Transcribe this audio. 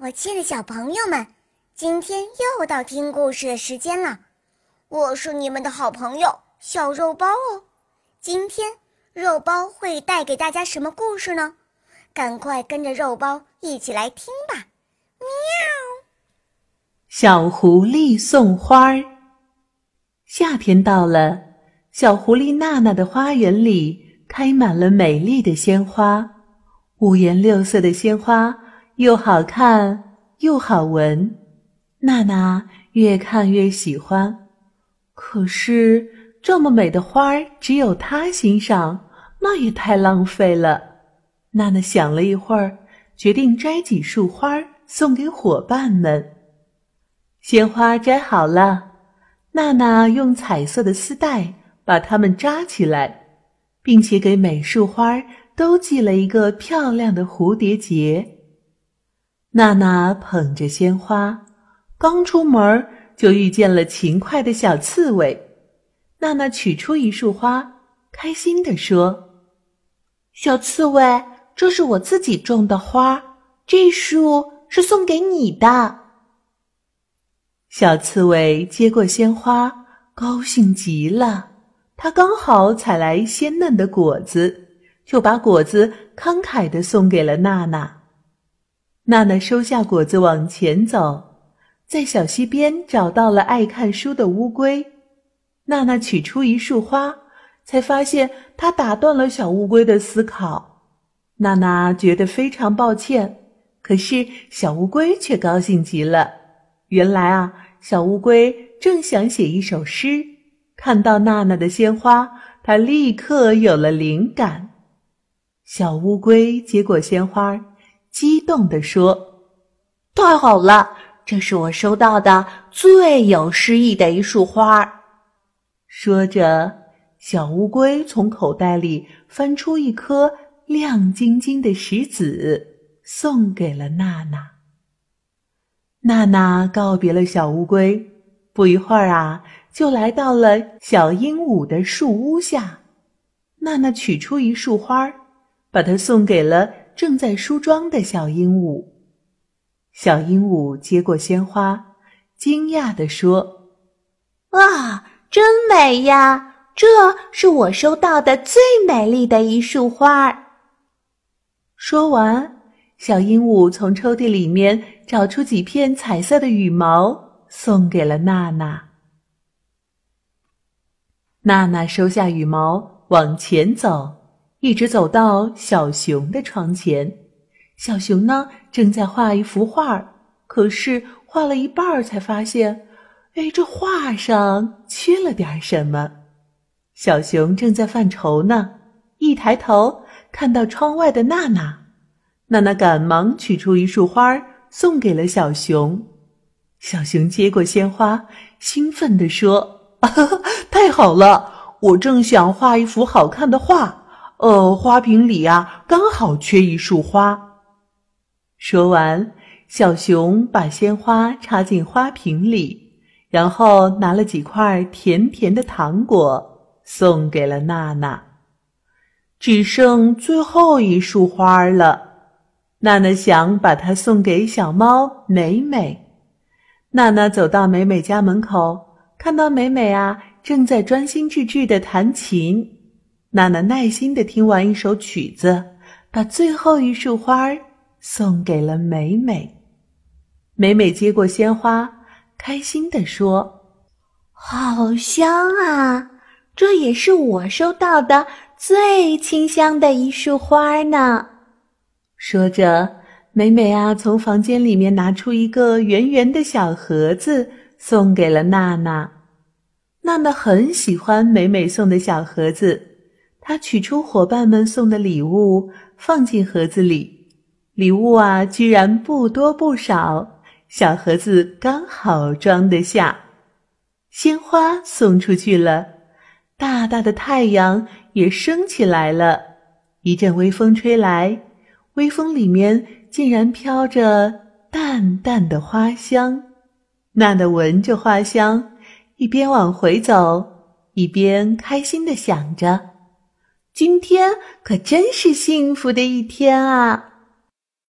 我亲爱的小朋友们，今天又到听故事的时间了。我是你们的好朋友小肉包哦。今天肉包会带给大家什么故事呢？赶快跟着肉包一起来听吧！喵。小狐狸送花儿。夏天到了，小狐狸娜娜的花园里开满了美丽的鲜花，五颜六色的鲜花。又好看又好闻，娜娜越看越喜欢。可是这么美的花儿，只有她欣赏，那也太浪费了。娜娜想了一会儿，决定摘几束花送给伙伴们。鲜花摘好了，娜娜用彩色的丝带把它们扎起来，并且给每束花都系了一个漂亮的蝴蝶结。娜娜捧着鲜花，刚出门就遇见了勤快的小刺猬。娜娜取出一束花，开心地说：“小刺猬，这是我自己种的花，这束是送给你的。”小刺猬接过鲜花，高兴极了。它刚好采来鲜嫩的果子，就把果子慷慨地送给了娜娜。娜娜收下果子，往前走，在小溪边找到了爱看书的乌龟。娜娜取出一束花，才发现它打断了小乌龟的思考。娜娜觉得非常抱歉，可是小乌龟却高兴极了。原来啊，小乌龟正想写一首诗，看到娜娜的鲜花，它立刻有了灵感。小乌龟接过鲜花。激动地说：“太好了，这是我收到的最有诗意的一束花。”说着，小乌龟从口袋里翻出一颗亮晶晶的石子，送给了娜娜。娜娜告别了小乌龟，不一会儿啊，就来到了小鹦鹉的树屋下。娜娜取出一束花，把它送给了。正在梳妆的小鹦鹉，小鹦鹉接过鲜花，惊讶地说：“哇，真美呀！这是我收到的最美丽的一束花。”说完，小鹦鹉从抽屉里面找出几片彩色的羽毛，送给了娜娜。娜娜收下羽毛，往前走。一直走到小熊的窗前，小熊呢正在画一幅画，可是画了一半才发现，哎，这画上缺了点什么。小熊正在犯愁呢，一抬头看到窗外的娜娜，娜娜赶忙取出一束花送给了小熊。小熊接过鲜花，兴奋地说：“啊 太好了，我正想画一幅好看的画。”呃，花瓶里啊，刚好缺一束花。说完，小熊把鲜花插进花瓶里，然后拿了几块甜甜的糖果送给了娜娜。只剩最后一束花了，娜娜想把它送给小猫美美。娜娜走到美美家门口，看到美美啊，正在专心致志的弹琴。娜娜耐心的听完一首曲子，把最后一束花儿送给了美美。美美接过鲜花，开心的说：“好香啊！这也是我收到的最清香的一束花呢。”说着，美美啊，从房间里面拿出一个圆圆的小盒子，送给了娜娜。娜娜很喜欢美美送的小盒子。他取出伙伴们送的礼物，放进盒子里。礼物啊，居然不多不少，小盒子刚好装得下。鲜花送出去了，大大的太阳也升起来了。一阵微风吹来，微风里面竟然飘着淡淡的花香。娜娜闻着花香，一边往回走，一边开心的想着。今天可真是幸福的一天啊！